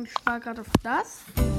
und ich spare gerade auf das.